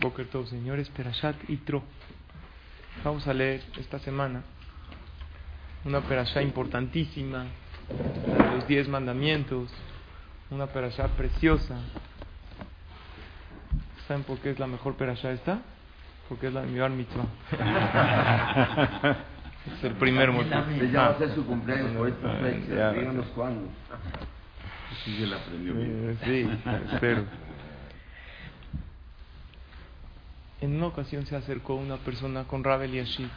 Boker Tov, señores, Perashat Itro. Vamos a leer esta semana una perashá importantísima, la de los diez mandamientos, una perashá preciosa. ¿Saben por qué es la mejor perashá esta? Porque es la de mi bar mitzvah. es el primer motivo. Ya va a ser su cumpleaños por esta fecha. Díganos cuándo. Sí, se la aprendió bien. Sí, espero. En una ocasión se acercó una persona con Rabel Yashib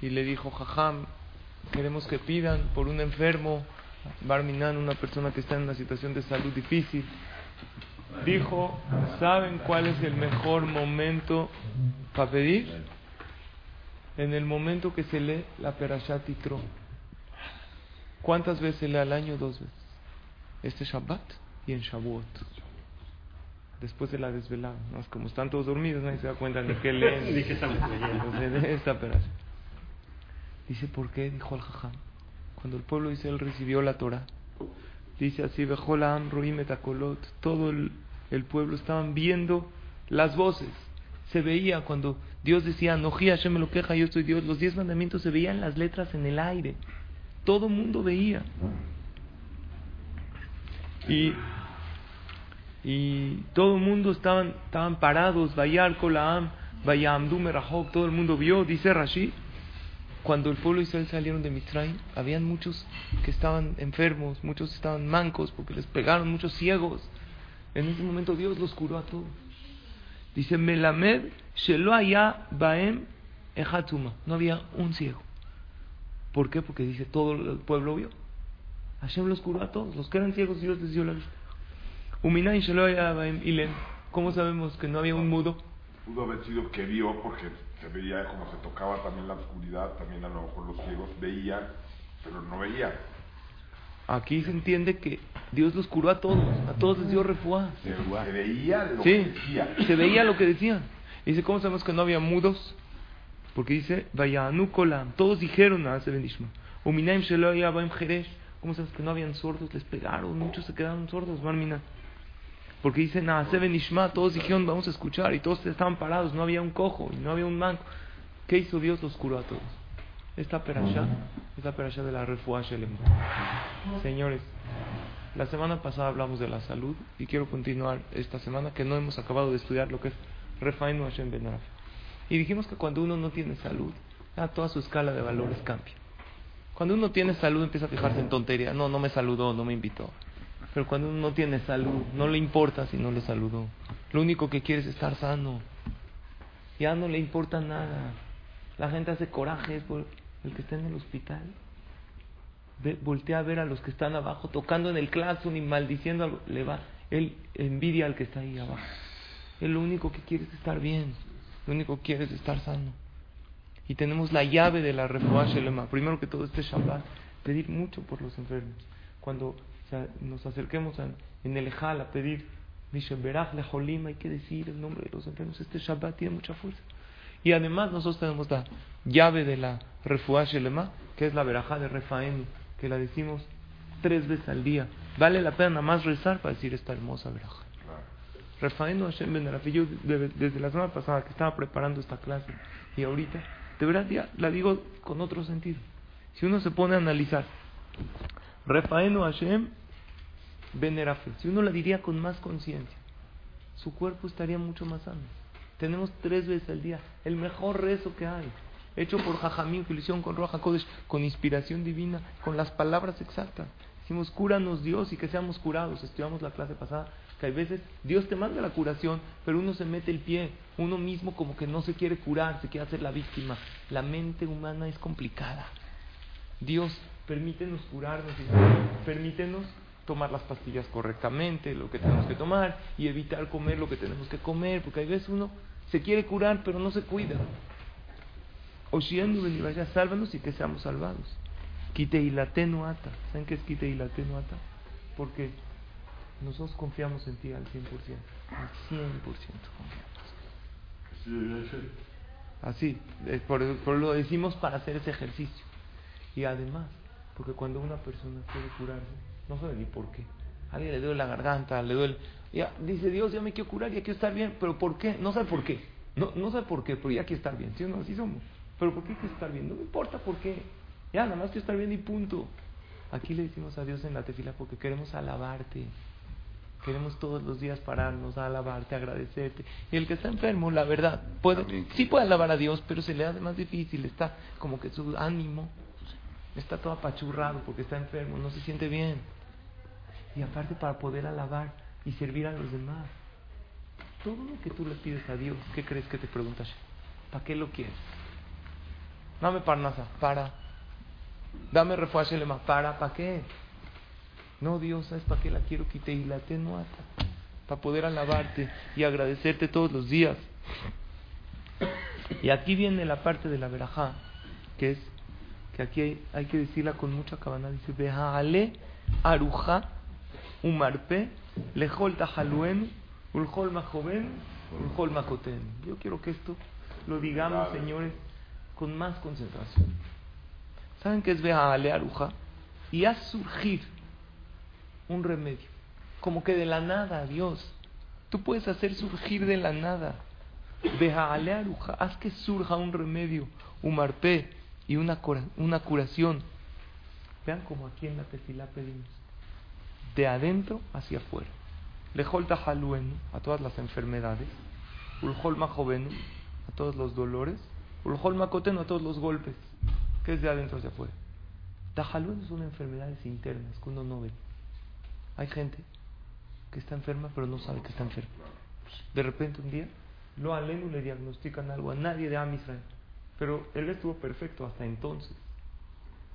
y le dijo, Jajam, queremos que pidan por un enfermo, Barminan, una persona que está en una situación de salud difícil. Dijo, ¿saben cuál es el mejor momento para pedir? En el momento que se lee la Perashat Yitro. ¿Cuántas veces se lee al año? Dos veces este Shabbat y en Shavuot. Después de la desvelada. ¿no? Es Como están todos dormidos, nadie se da cuenta ni qué leen. Ni qué estamos leyendo. Esta operación. Dice, ¿por qué? Dijo el Jajam. Cuando el pueblo de Israel recibió la Torah, dice así, Bejolam, Ruim Etakolot, todo el, el pueblo estaban viendo las voces. Se veía cuando Dios decía, Noji Hashem me lo queja, yo soy Dios. Los diez mandamientos se veían las letras en el aire. Todo el mundo veía. Y, y todo el mundo estaban, estaban parados, Bayar Kolaam, Bayamdu Merahok, todo el mundo vio, dice Rashi. Cuando el pueblo de Israel salieron de Mitzrayim, habían muchos que estaban enfermos, muchos estaban mancos porque les pegaron, muchos ciegos. En ese momento Dios los curó a todos. Dice Melamed Shelo Baem Ejatuma. No había un ciego. ¿Por qué? Porque dice todo el pueblo vio. Hashem los curó a todos. Los que eran ciegos, Dios les dio la vista. Uminayin Shelo haya Baem Ilen. ¿Cómo sabemos que no había un mudo? Pudo haber sido que vio porque se veía como se tocaba también la oscuridad, también a lo mejor los ciegos veían, pero no veían. Aquí se entiende que Dios los curó a todos. A todos les dio refuá. Se, se veía lo que Sí, decía. se veía lo que decían. Dice, ¿cómo sabemos que no había mudos? Porque dice, kolam. Todos dijeron a Ase Benishma. Uminaim shelo haya baem jeresh. ¿Cómo sabes que no habían sordos? Les pegaron, muchos se quedaron sordos, Barmina. Porque dicen, a Ase Benishma, todos dijeron, vamos a escuchar. Y todos estaban parados, no había un cojo, y no había un manco. ¿Qué hizo Dios? Los curó a todos. Esta perashá es la perashá de la refuá Shelem. Señores, la semana pasada hablamos de la salud y quiero continuar esta semana que no hemos acabado de estudiar lo que es Refainu Hashem Ben Araf. Y dijimos que cuando uno no tiene salud, ya toda su escala de valores cambia. Cuando uno tiene salud empieza a fijarse en tontería. No, no me saludó, no me invitó. Pero cuando uno no tiene salud, no le importa si no le saludó. Lo único que quiere es estar sano. Ya no le importa nada. La gente hace corajes por el que está en el hospital. Voltea a ver a los que están abajo tocando en el claxon y maldiciendo. Le va, él envidia al que está ahí abajo. Él lo único que quiere es estar bien. Lo único que quiere es estar sano. Y tenemos la llave de la Shelema. Primero que todo este Shabbat, pedir mucho por los enfermos. Cuando nos acerquemos en el Ejal a pedir Misheberach Lejolim, hay que decir el nombre de los enfermos. Este Shabbat tiene mucha fuerza. Y además nosotros tenemos la llave de la refuá Shelema, que es la verajá de Refaenu, que la decimos tres veces al día. Vale la pena más rezar para decir esta hermosa verajá. Refaenu Hashem Ben Yo de- desde la semana pasada que estaba preparando esta clase y ahorita, de verdad ya la digo con otro sentido. Si uno se pone a analizar, Refaenu Hashem Ben Araf, si uno la diría con más conciencia, su cuerpo estaría mucho más sano. Tenemos tres veces al día el mejor rezo que hay, hecho por Jajamín, que lo hicieron con Roja Kodesh, con inspiración divina, con las palabras exactas. Decimos, cúranos Dios y que seamos curados. Estudiamos la clase pasada que hay veces Dios te manda la curación, pero uno se mete el pie, uno mismo como que no se quiere curar, se quiere hacer la víctima. La mente humana es complicada. Dios, permítenos curarnos, permítenos tomar las pastillas correctamente, lo que tenemos que tomar, y evitar comer lo que tenemos que comer, porque a veces uno se quiere curar, pero no se cuida. Oshienu vaya, sálvanos y que seamos salvados. Quite y ata. ¿Saben qué es quite y ata? Porque nosotros confiamos en ti al 100%. Al 100% confiamos. Así, eh, por, por lo decimos para hacer ese ejercicio. Y además, porque cuando una persona quiere curarse, no sabe ni por qué. A alguien le duele la garganta, le duele. Ya, dice Dios, ya me quiero curar, ya quiero estar bien. ¿Pero por qué? No sabe por qué. No, no sabe por qué, pero ya quiero estar bien. ¿Sí o no? Así somos. ¿Pero por qué quiero estar bien? No me importa por qué. Ya, nada más quiero estar bien y punto. Aquí le decimos a Dios en la tefila porque queremos alabarte. Queremos todos los días pararnos a alabarte, agradecerte. Y el que está enfermo, la verdad, puede, sí puede alabar a Dios, pero se le hace más difícil. Está como que su ánimo está todo apachurrado porque está enfermo, no se siente bien. Y aparte para poder alabar y servir a los demás. Todo lo que tú le pides a Dios, ¿qué crees que te preguntas? ¿Para qué lo quieres? Dame parnasa, para. Dame refuerzo para, ¿para qué? No, Dios, ¿sabes para qué la quiero quite y la ata Para poder alabarte y agradecerte todos los días. Y aquí viene la parte de la verajá, que es que aquí hay, que decirla con mucha cabana. Dice, Bejaale aruja umarpe lejol tajaluen ulhol majoven ulhol. Yo quiero que esto lo digamos, señores, con más concentración. ¿Saben qué es Bejaale aruja? Y haz surgir un remedio. Como que de la nada, Dios. Tú puedes hacer surgir de la nada. Bejaale aruja. Haz que surja un remedio. Umarpe y una, una curación. Vean como aquí en la tefilá pedimos. De adentro hacia afuera. Lejol tajaluen a todas las enfermedades. Ulhol majovenu a todos los dolores. Ulhol makotenu a todos los golpes. que es de adentro hacia afuera? Tajaluen son enfermedades internas que uno no ve. Hay gente que está enferma pero no sabe que está enferma. De repente un día, lo alenu le diagnostican algo a nadie de Am Israel. Pero él estuvo perfecto hasta entonces.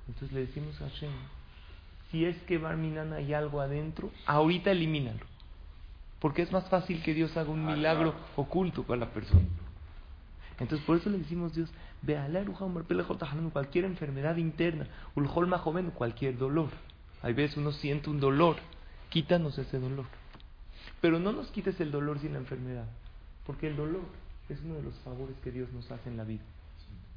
Entonces le decimos a Hashem, si es que Barminan hay algo adentro, ahorita elimínalo. Porque es más fácil que Dios haga un ah, milagro oculto para la persona. Entonces por eso le decimos a Dios, cualquier enfermedad interna, joven, cualquier dolor. Hay veces uno siente un dolor, quítanos ese dolor. Pero no nos quites el dolor sin la enfermedad, porque el dolor es uno de los favores que Dios nos hace en la vida.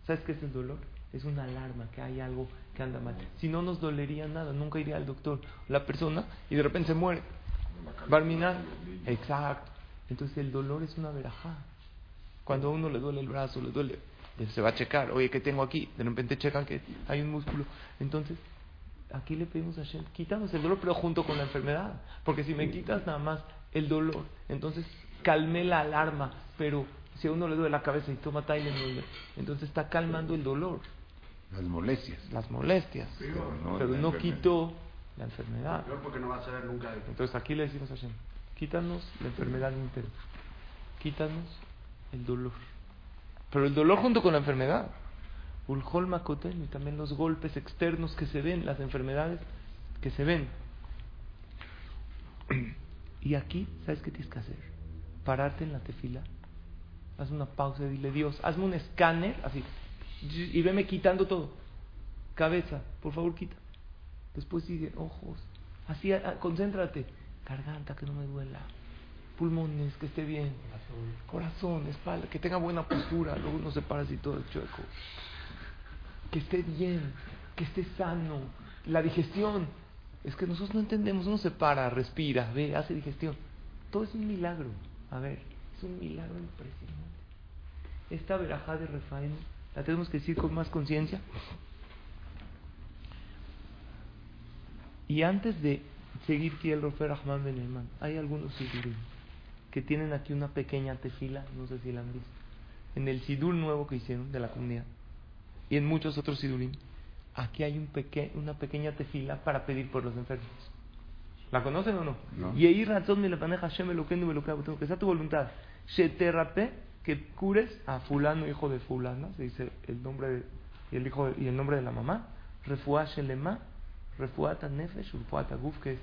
¿Sabes qué es el dolor? Es una alarma, que hay algo que anda mal. Si no nos dolería nada, nunca iría al doctor. La persona y de repente se muere. Barminar. Exacto. Entonces el dolor es una verajá. Cuando a uno le duele el brazo, le duele, se va a checar. Oye, ¿qué tengo aquí? De repente checan que hay un músculo. Entonces, aquí le pedimos a Hashem, quitamos el dolor, pero junto con la enfermedad. Porque si me quitas nada más el dolor, entonces calmé la alarma, pero si a uno le duele la cabeza y toma Tylenol, entonces está calmando el dolor. Las molestias. Las molestias. Pero no, quitó la enfermedad. porque no va a saber nunca. Entonces aquí le decimos a Hashem, quítanos la enfermedad interna. Quítanos el dolor. Pero el dolor junto con la enfermedad. Ulhol Makoten y también los golpes externos que se ven, las enfermedades que se ven. Y aquí, ¿sabes qué tienes que hacer? Pararte en la tefila haz una pausa y dile, Dios, hazme un escáner, así, y veme quitando todo. Cabeza, por favor, quita. Después sigue, ojos, así, concéntrate. Garganta, que no me duela. Pulmones, que esté bien. Corazón, espalda, que tenga buena postura. Luego no se para así todo el chueco. Que esté bien, que esté sano. La digestión. Es que nosotros no entendemos, uno se para, respira, ve, hace digestión. Todo es un milagro. A ver, es un milagro impresionante. Esta verajá de Refaim la tenemos que decir con más conciencia. Y antes de seguir el Rofer Rahman Ben hay algunos sidurim que tienen aquí una pequeña tefila, no sé si la han visto, en el sidur nuevo que hicieron de la comunidad y en muchos otros sidurim. Aquí hay un peque una pequeña tefila para pedir por los enfermos. ¿La conocen o no? Y ahí razón me la paneja Hashem me lo que que sea tu voluntad. Sheterrape que cures a fulano hijo de fulana, se dice el nombre y el hijo y el nombre de la mamá, refuá shelema, refuata nefesh, refuata guf, que es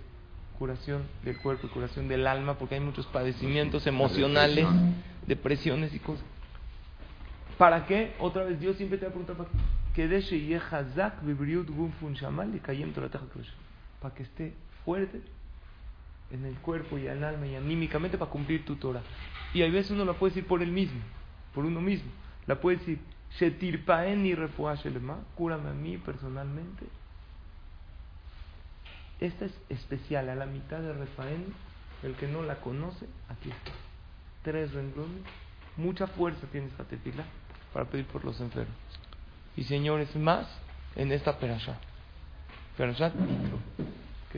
curación del cuerpo y curación del alma, porque hay muchos padecimientos emocionales, depresiones y cosas. ¿Para qué? Otra vez Dios siempre te va a preguntar para krush. para que esté fuerte en el cuerpo y el alma y anímicamente para cumplir tu Torah. Y a veces uno la puede decir por él mismo, por uno mismo. La puede decir, Shetirpaen y cúrame a mí personalmente. Esta es especial, a la mitad de Refaén, el que no la conoce, aquí está. Tres renglones, mucha fuerza tiene esta tefila para pedir por los enfermos. Y señores, más en esta perashá. Perashá Yitro,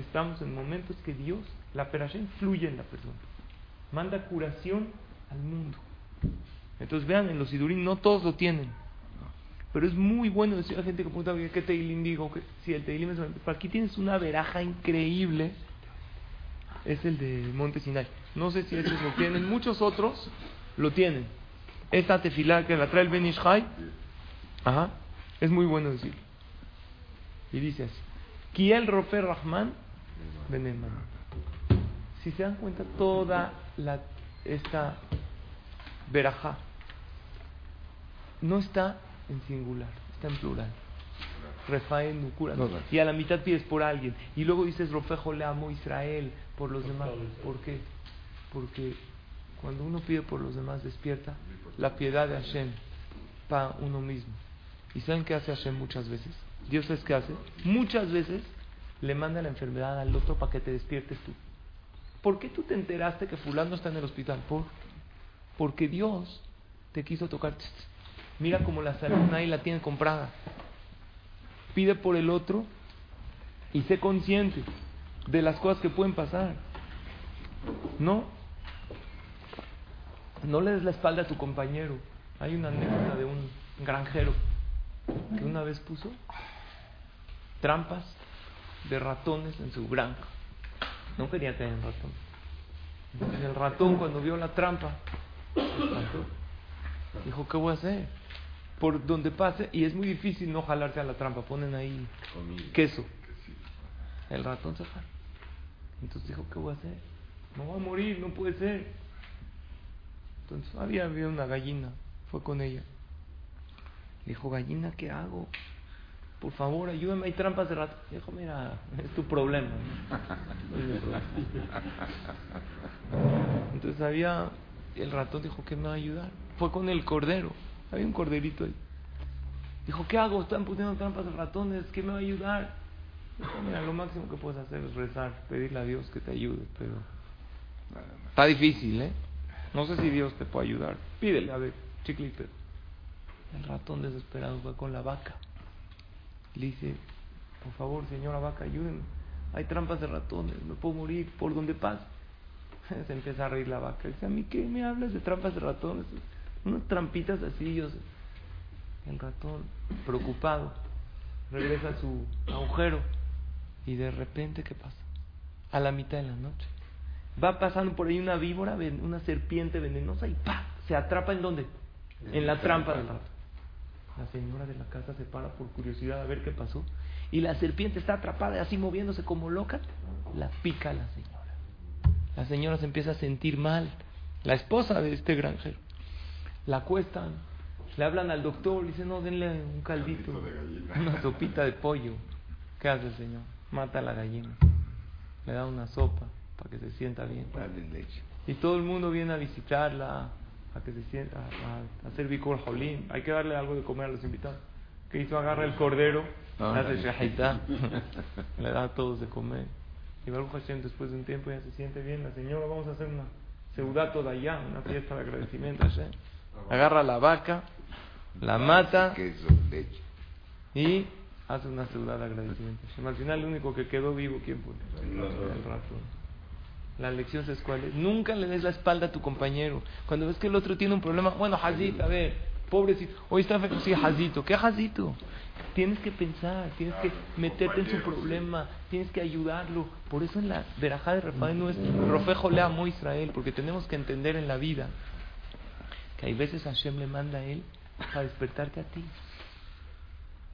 estamos en momentos que Dios, la perashá influye en la persona. Manda curación al mundo. Entonces vean, en los sidurín no todos lo tienen. Pero es muy bueno decir a gente que pregunta, ¿qué teilim digo? que Si el teilim es... Para aquí tienes una veraja increíble. Es el de Monte Sinai. No sé si estos lo tienen. Muchos otros lo tienen. Esta tefilá que la trae el Benishai. Ajá. Es muy bueno decir. Y dice así. Kiel Rofer Rahman Si se dan cuenta, toda la, esta verajá no está en singular, está en plural. Refael Nukura. Y a la mitad pides por alguien. Y luego dices, Rofejo le amo Israel por los demás. ¿Por qué? Porque cuando uno pide por los demás despierta la piedad de Hashem para uno mismo. ¿Y saben qué hace Hashem muchas veces? Dios es que hace. Muchas veces le manda la enfermedad al otro para que te despiertes tú. ¿Por qué tú te enteraste que fulano está en el hospital? Por, porque Dios te quiso tocar. Mira como la salud nadie la tiene comprada. Pide por el otro y sé consciente de las cosas que pueden pasar. No, no le des la espalda a tu compañero. Hay una anécdota de un granjero que una vez puso trampas de ratones en su granja. No quería tener ratón. el ratón cuando vio la trampa, dijo, ¿qué voy a hacer? Por donde pase, y es muy difícil no jalarse a la trampa, ponen ahí queso. El ratón se jala. Entonces dijo, ¿qué voy a hacer? No voy a morir, no puede ser. Entonces había, había una gallina, fue con ella. Dijo, gallina, ¿qué hago? Por favor, ayúdame, hay trampas de ratón. Dijo, mira, es tu problema. Entonces había, el ratón dijo, ¿qué me va a ayudar? Fue con el cordero, había un corderito ahí. Dijo, ¿qué hago? Están poniendo trampas de ratones, ¿qué me va a ayudar? Dijo, mira, lo máximo que puedes hacer es rezar, pedirle a Dios que te ayude, pero está difícil, ¿eh? No sé si Dios te puede ayudar. Pídele, a ver, chiclito. El ratón desesperado fue con la vaca. Le dice, por favor, señora vaca, ayúdenme. Hay trampas de ratones, me puedo morir por donde pase. Se empieza a reír la vaca. Dice, ¿a mí qué me hablas de trampas de ratones? Unas trampitas así, yo sé. El ratón, preocupado, regresa a su agujero. Y de repente, ¿qué pasa? A la mitad de la noche. Va pasando por ahí una víbora, una serpiente venenosa y ¡pa! Se atrapa en dónde? En la trampa del ratón. La señora de la casa se para por curiosidad a ver qué pasó. Y la serpiente está atrapada y así moviéndose como loca. La pica la señora. La señora se empieza a sentir mal. La esposa de este granjero. La acuestan. Le hablan al doctor. Le dicen, no, denle un caldito. Una sopita de pollo. ¿Qué hace el señor? Mata a la gallina. Le da una sopa para que se sienta bien. Y todo el mundo viene a visitarla, a que se sienta, a, hacer bicor jolim. Hay que darle algo de comer a los invitados. Que hizo? Agarra el cordero, hace shahita, le da a todos de comer. Y Baruch Hashem, después de un tiempo, ya se siente bien. La señora, vamos a hacer una seudato de allá, una fiesta de agradecimiento a Hashem. Agarra la vaca, la mata y hace una ciudad de agradecimiento. Al final, el único que quedó vivo, ¿quién fue? El ratón. La lección es cuál es. Nunca le des la espalda a tu compañero. Cuando ves que el otro tiene un problema, bueno, Hazito, a ver, pobrecito, hoy está sí, Hazito. ¿Qué Hazito? Tienes que pensar, tienes que meterte en su problema, tienes que ayudarlo. Por eso en la verajá de Rafael no es Rofejo le amo Israel, porque tenemos que entender en la vida que hay veces Hashem le manda a él para despertarte a ti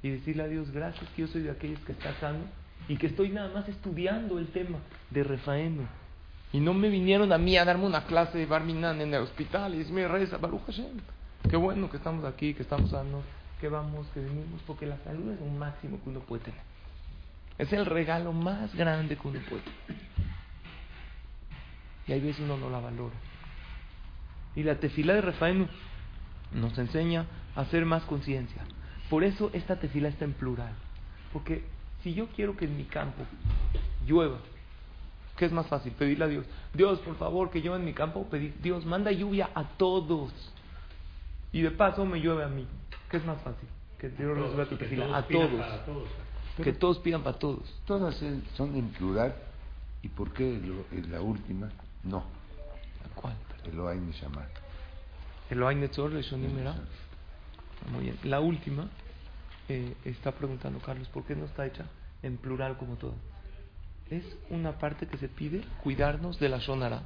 y decirle a Dios gracias que yo soy de aquellos que está sano y que estoy nada más estudiando el tema de Refaeno. Y no me vinieron a mí a darme una clase de Barminan en el hospital y decirme, reza, Baruch Hashem. Qué bueno que estamos aquí, que estamos sanos, que vamos, que venimos, porque la salud es un máximo que uno puede tener. Es el regalo más grande que uno puede tener. Y hay veces uno no la valora. Y la tefila de Refaenu nos enseña a hacer más conciencia. Por eso esta tefila está en plural. Porque si yo quiero que en mi campo llueva, ¿qué es más fácil? Pedirle a Dios. Dios, por favor, que llueva en mi campo. Pedir, Dios, manda lluvia a todos. Y de paso me llueve a mí. ¿Qué es más fácil? Que Dios resuelva tu tefila. A todos. Que todos pidan para todos. Todas son en plural. ¿Y por qué lo- en la última no? ¿Cuál? Elohai Neshama. Elohai Netzor Leshonim Merah. Muy bien. La última eh, está preguntando Carlos, ¿por qué no está hecha en plural como todo? Es una parte que se pide cuidarnos de la shonara,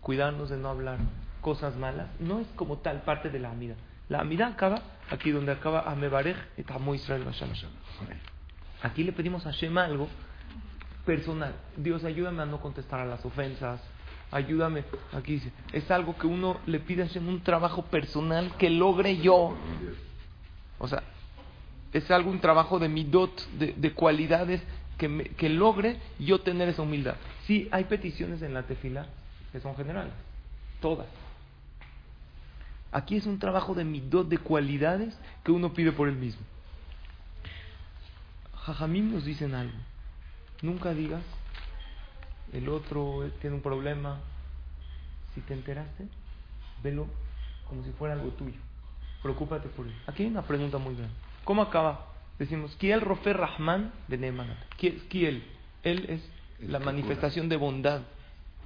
cuidarnos de no hablar cosas malas. No es como tal parte de la amida. La amida acaba aquí donde acaba Amebarej et Amo Israel. Aquí le pedimos a Shema algo personal. Dios, ayúdame a no contestar a las ofensas. Ayúdame. Aquí dice, es algo que uno le pide a un trabajo personal que logre yo. O sea, es algo, un trabajo de midot, de, de cualidades que, logre yo tener esa humildad. Sí, hay peticiones en la tefila que son generales, todas. Aquí es un trabajo de midot, de cualidades que uno pide por él mismo. Jajamim nos dicen algo. Nunca digas, el otro tiene un problema. Si te enteraste, velo como si fuera algo tuyo. Preocúpate por él. Aquí hay una pregunta muy grande. ¿Cómo acaba? Decimos, Kiel Rofe Rahman de Neemanat. Kiel, él es la manifestación de bondad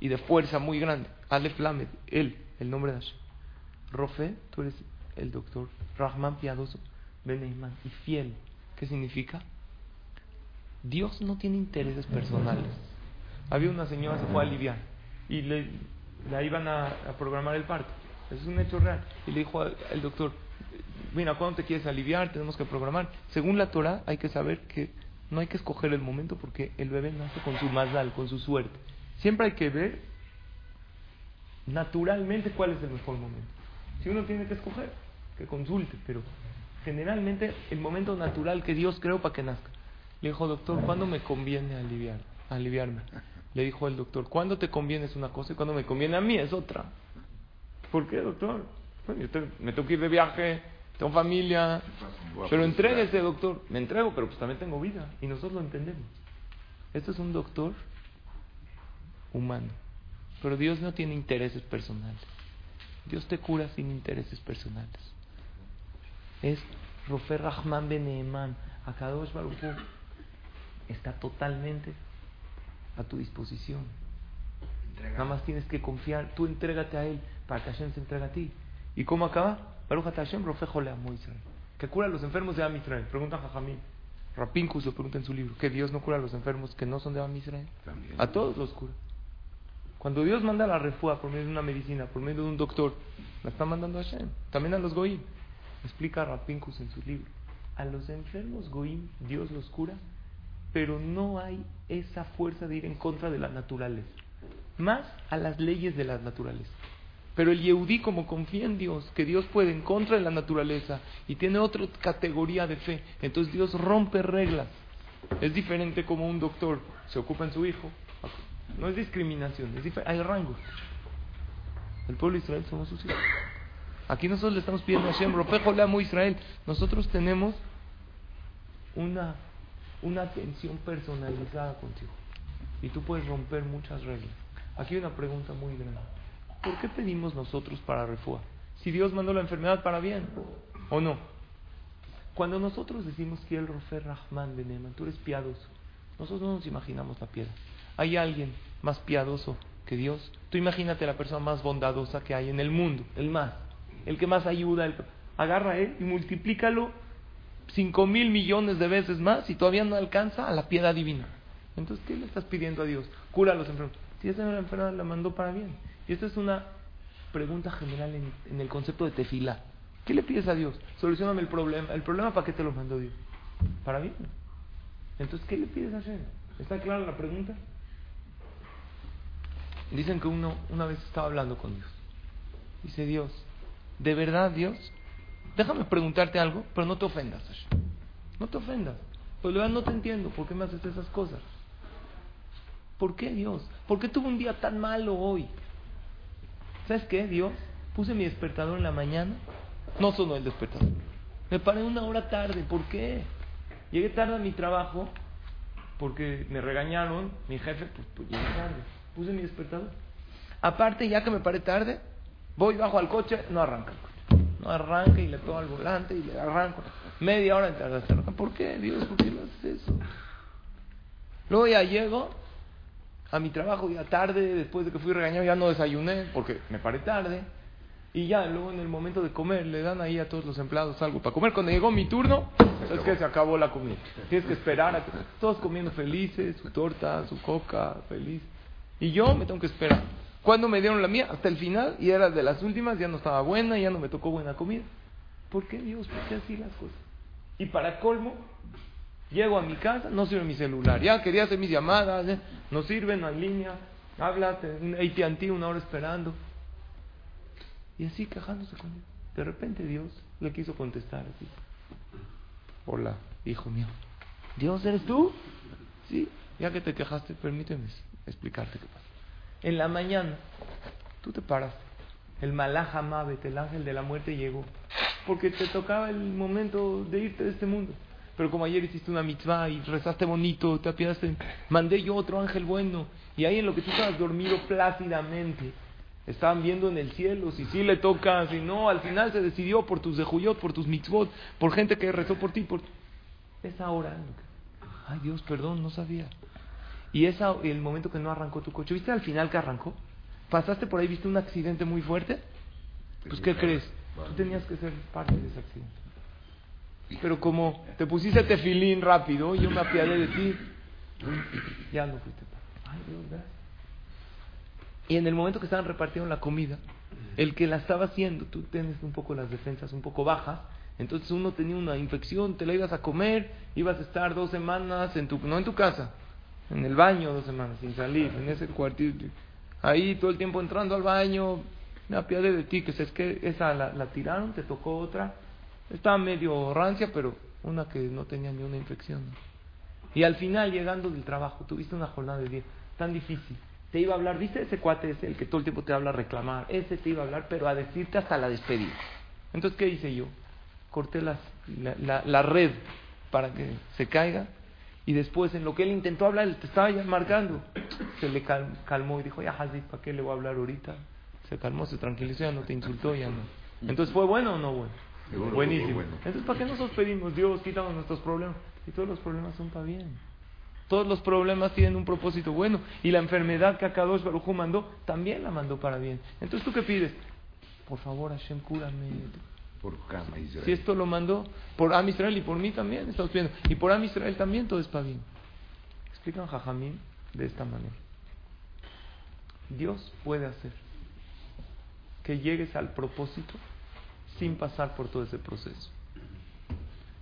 y de fuerza muy grande. Aleph Lamed, él, el nombre de Hashem. Rofe, tú eres el doctor. Rahman piadoso, Ben Neiman. Y fiel, ¿qué significa? Dios no tiene intereses personales. Había una señora que se fue a aliviar y le, la iban a, a programar el parto. Eso es un hecho real. Y le dijo al, al doctor, mira, ¿cuándo te quieres aliviar? Tenemos que programar. Según la Torah hay que saber que no hay que escoger el momento porque el bebé nace con su mazal, con su suerte. Siempre hay que ver naturalmente cuál es el mejor momento. Si uno tiene que escoger, que consulte, pero generalmente el momento natural que Dios creó para que nazca. Le dijo, doctor, ¿cuándo me conviene aliviar, aliviarme? Le dijo el doctor, ¿cuándo te conviene es una cosa y cuándo me conviene a mí es otra? ¿Por qué, doctor? Bueno, yo me tengo que ir de viaje, tengo familia, pero entréguese, doctor. Me entrego, pero pues también tengo vida y nosotros lo entendemos. Este es un doctor humano, pero Dios no tiene intereses personales. Dios te cura sin intereses personales. Es Rofer Rahman Ben Neeman. Akadosh Baruch está totalmente a tu disposición. Nada más tienes que confiar. Tú entrégate a Él para que Hashem se entregue a ti. ¿Y cómo acaba? Baruch Hashem Amo Israel. Que cura a los enfermos de Am Israel. Pregunta Jajamín. Rapinkus lo pregunta en su libro. Que Dios no cura a los enfermos que no son de Am Israel. También. A todos los cura. Cuando Dios manda la refúa por medio de una medicina, por medio de un doctor, la está mandando a Hashem. También a los goim. Explica Rapinkus en su libro. A los enfermos goim Dios los cura, pero no hay esa fuerza de ir en contra de la naturaleza. Más a las leyes de la naturaleza. Pero el Yehudí, como confía en Dios, que Dios puede en contra de la naturaleza y tiene otra categoría de fe, entonces Dios rompe reglas. Es diferente como un doctor se ocupa en su hijo. No es discriminación, es hay rangos. El pueblo de Israel somos sus hijos. Aquí nosotros le estamos pidiendo a Hashem, Ropejo le amo Israel. Nosotros tenemos una, una atención personalizada contigo. Y tú puedes romper muchas reglas. Aquí hay una pregunta muy grande. ¿Por qué pedimos nosotros para refúa? Si Dios mandó la enfermedad para bien, ¿o no? Cuando nosotros decimos que el Rofer Rahman Beneman, tú eres piadoso, nosotros no nos imaginamos la piedra. Hay alguien más piadoso que Dios. Tú imagínate la persona más bondadosa que hay en el mundo, el más, el que más ayuda. El... Agarra a él y multiplícalo cinco mil millones de veces más y todavía no alcanza a la piedra divina. Entonces, ¿qué le estás pidiendo a Dios? Cura a los enfermos. Si esa enfermedad la mandó para bien. Y esta es una pregunta general en, el concepto de tefila. ¿Qué le pides a Dios? Solucioname el problema. ¿El problema para qué te lo mandó Dios? Para bien. Entonces, ¿qué le pides a? ¿Está clara la pregunta? Dicen que uno una vez estaba hablando con Dios. Dice Dios, ¿de verdad Dios? Déjame preguntarte algo, pero no te ofendas. Hashem. No te ofendas. Pues verdad no te entiendo. ¿Por qué me haces esas cosas? ¿Por qué Dios? ¿Por qué tuve un día tan malo hoy? ¿Sabes qué, Dios? Puse mi despertador en la mañana. No sonó el despertador. Me paré una hora tarde. ¿Por qué? Llegué tarde a mi trabajo porque me regañaron. Mi jefe, pues, pues llegué tarde. Puse mi despertador. Aparte, ya que me paré tarde, voy bajo al coche, no arranca el coche. No arranca y le pego al volante y le arranco. Media hora en tarde. ¿Por qué, Dios? ¿Por qué no haces eso? Luego ya llego a mi trabajo ya tarde, después de que fui regañado ya no desayuné porque me paré tarde. Y ya luego en el momento de comer le dan ahí a todos los empleados algo para comer. Cuando llegó mi turno, es que se acabó la comida. Tienes que esperar a que todos comiendo felices, su torta, su coca, feliz. Y yo me tengo que esperar. Cuando me dieron la mía, hasta el final, y era de las últimas, ya no estaba buena, ya no me tocó buena comida. ¿Por qué Dios? ¿Por qué así las cosas? Y para colmo, llego a mi casa, no sirve mi celular. Ya quería hacer mis llamadas, ¿eh? no sirven en línea. Hablas, un ATT, una hora esperando. Y así quejándose con Dios. De repente Dios le quiso contestar así. Hola, hijo mío. ¿Dios eres tú? Sí, ya que te quejaste, permíteme explicarte qué pasa. En la mañana, tú te paras. El malaja Mabet, el ángel de la muerte, llegó. Porque te tocaba el momento de irte de este mundo. Pero como ayer hiciste una mitzvah y rezaste bonito, te apiadaste, mandé yo otro ángel bueno. Y ahí en lo que tú estabas dormido plácidamente, estaban viendo en el cielo si sí le toca, si no, al final se decidió por tus dejuyot, por tus mitzvot, por gente que rezó por ti, por esa hora. Ay Dios, perdón, no sabía. Y esa, el momento que no arrancó tu coche, ¿viste al final que arrancó? ¿Pasaste por ahí, viste un accidente muy fuerte? Pues ¿qué crees? Tú tenías que ser parte de ese accidente. Pero como te pusiste tefilín rápido, yo me apiadé de ti, ya no fuiste. Ay Dios, gracias. Y en el momento que estaban repartiendo la comida, el que la estaba haciendo, tú tienes un poco las defensas un poco bajas, entonces uno tenía una infección, te la ibas a comer, ibas a estar dos semanas en tu, no en tu casa, en el baño dos semanas, sin salir, en ese cuartito, ahí todo el tiempo entrando al baño, me apiade de ti, que es que esa la, la tiraron, te tocó otra, estaba medio rancia, pero una que no tenía ni una infección. Y al final, llegando del trabajo, tuviste una jornada de día tan difícil, te iba a hablar, ¿viste ese cuate ese, el que todo el tiempo te habla a reclamar? Ese te iba a hablar, pero a decirte hasta la despedida. Entonces, ¿qué hice yo? Corté la, la, red para que se caiga y después, en lo que él intentó hablar, él te estaba ya marcando. Se le cal, calmó y dijo, ya Hazid, ¿para qué le voy a hablar ahorita? Se calmó, se tranquilizó, ya no te insultó, ya no. Entonces, ¿fue bueno o no bueno? Seguro, Buenísimo. bueno. Entonces, ¿para qué nos pedimos? Dios, quítame nuestros problemas. Y todos los problemas son para bien. Todos los problemas tienen un propósito bueno. Y la enfermedad que Akadosh Baruj Hu mandó, también la mandó para bien. Entonces, ¿tú qué pides? Por favor, Hashem, cúrame. Por Kama Israel. Si esto lo mandó por Am Israel y por mí también, estamos pidiendo. Y por Am Israel también todo es para bien. Explican Jajamín de esta manera. Dios puede hacer que llegues al propósito sin pasar por todo ese proceso.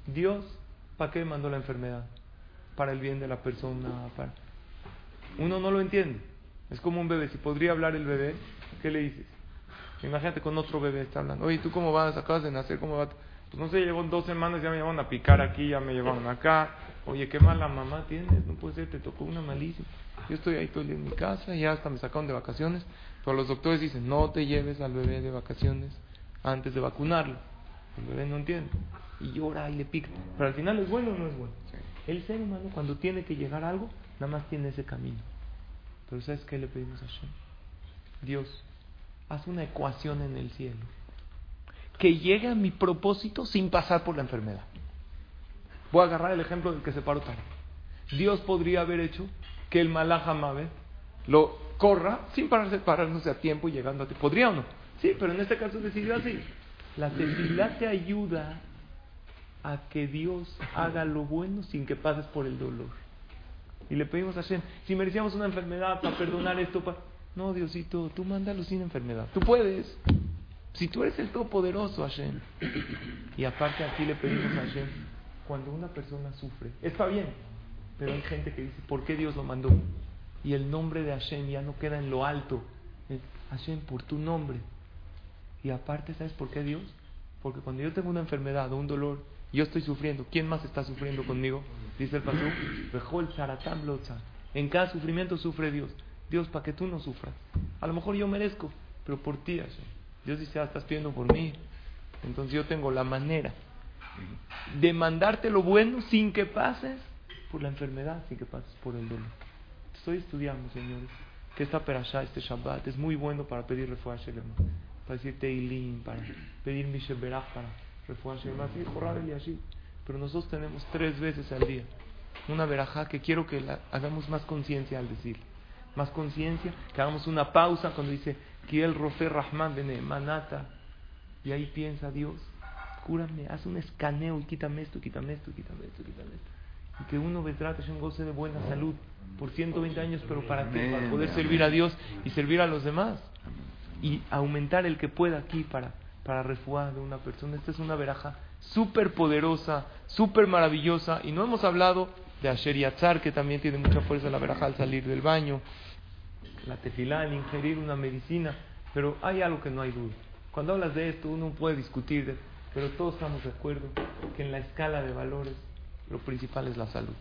Dios, ¿para qué mandó la enfermedad? Para el bien de la persona. Para... Uno no lo entiende. Es como un bebé. Si podría hablar el bebé, ¿qué le dices? Imagínate con otro bebé está hablando. Oye, ¿tú cómo vas? Acabas de nacer, ¿cómo vas? Pues no sé, llevo dos semanas, ya me llevaron a picar aquí, ya me llevaron acá. Oye, qué mala mamá tienes, no puede ser, te tocó una malísima. Yo estoy ahí día en mi casa, ya hasta me sacaron de vacaciones. Pero los doctores dicen, no te lleves al bebé de vacaciones antes de vacunarlo. El bebé no entiende. Y llora y le pica. Pero al final es bueno o no es bueno. El ser humano cuando tiene que llegar a algo, nada más tiene ese camino. Pero ¿sabes qué le pedimos a Hashem? Dios, haz una ecuación en el cielo. Que llegue a mi propósito sin pasar por la enfermedad. Voy a agarrar el ejemplo del que se paró tarde. Dios podría haber hecho que el Malach Mabe lo corra sin pararse, pararse a tiempo y llegando a tiempo. ¿Podría o no? Sí, pero en este caso decidió así. La tefilá te ayuda a que Dios haga lo bueno sin que pases por el dolor. Y le pedimos a Hashem, si merecíamos una enfermedad para perdonar esto, para... no, Diosito, tú mándalo sin enfermedad. Tú puedes. Si tú eres el todopoderoso, Hashem. Y aparte aquí le pedimos a Hashem, cuando una persona sufre, está bien, Pero hay gente que dice, ¿por qué Dios lo mandó? Y el nombre de Hashem ya no queda en lo alto. Hashem, por tu nombre. Y aparte, ¿sabes por qué Dios? Porque cuando yo tengo una enfermedad o un dolor, yo estoy sufriendo. ¿Quién más está sufriendo conmigo? Dice el pasú, Sharatam Lotza. En cada sufrimiento sufre Dios. Dios, para que tú no sufras. A lo mejor yo merezco, pero por ti. Dios dice, ah, estás pidiendo por mí. Entonces yo tengo la manera de mandarte lo bueno sin que pases por la enfermedad, sin que pases por el dolor. Estoy estudiando, señores, que esta perashá, este Shabbat, es muy bueno para pedir refuah Shelema, para decir Teilim, para pedir Misheberach, para refuah Shelema, así, Jorrab el Yashib. Pero nosotros tenemos tres veces al día una verajá que quiero que la hagamos más conciencia al decir. Más conciencia, que hagamos una pausa cuando dice, Kiel Rofe Rahman Bene Manata. Y ahí piensa Dios, cúrame, haz un escaneo y quítame esto, quítame esto, quítame esto, quítame esto. Y que uno vendrá un goce de buena salud por 120 años, pero para qué? Para poder servir a Dios y servir a los demás. Y aumentar el que pueda aquí para, para refuar de una persona. Esta es una veraja súper poderosa, súper maravillosa. Y no hemos hablado de Asher Yatzar, que también tiene mucha fuerza la veraja al salir del baño. La tefilá, el ingerir una medicina. Pero hay algo que no hay duda. Cuando hablas de esto, uno puede discutir, de, pero todos estamos de acuerdo que en la escala de valores lo principal es la salud.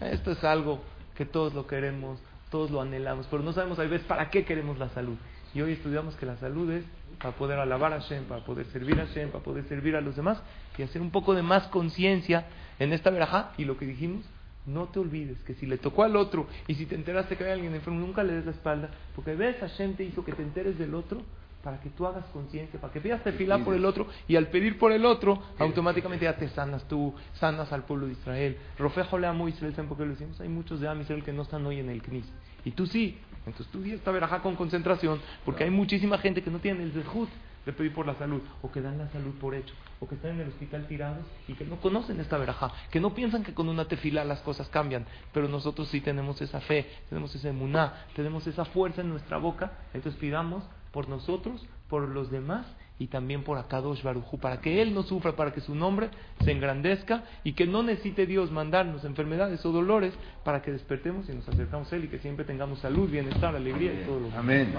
Esto es algo que todos lo queremos, todos lo anhelamos, pero no sabemos a veces para qué queremos la salud. Y hoy estudiamos que la salud es para poder alabar a Hashem, para poder servir a Hashem, para poder servir a los demás y hacer un poco de más conciencia en esta verajá. Y lo que dijimos, no te olvides que si le tocó al otro y si te enteraste que hay alguien enfermo, nunca le des la espalda, porque ves, Hashem te hizo que te enteres del otro para que tú hagas conciencia, para que pidas tefilá por el otro y al pedir por el otro, automáticamente ya te sanas tú, sanas al pueblo de Israel. Rofejo le amo Israel, ¿saben lo decimos? Hay muchos de Am Israel que no están hoy en el CNIS. Y tú sí. Entonces tú esta verajá con concentración, porque hay muchísima gente que no tiene el zehut de pedir por la salud, o que dan la salud por hecho, o que están en el hospital tirados y que no conocen esta verajá, que no piensan que con una tefila las cosas cambian, pero nosotros sí tenemos esa fe, tenemos ese emuná, tenemos esa fuerza en nuestra boca, entonces pidamos por nosotros, por los demás y también por Akadosh Barujú, para que Él no sufra, para que su nombre se engrandezca y que no necesite Dios mandarnos enfermedades o dolores para que despertemos y nos acercamos a Él y que siempre tengamos salud, bienestar, alegría y todo. Amén.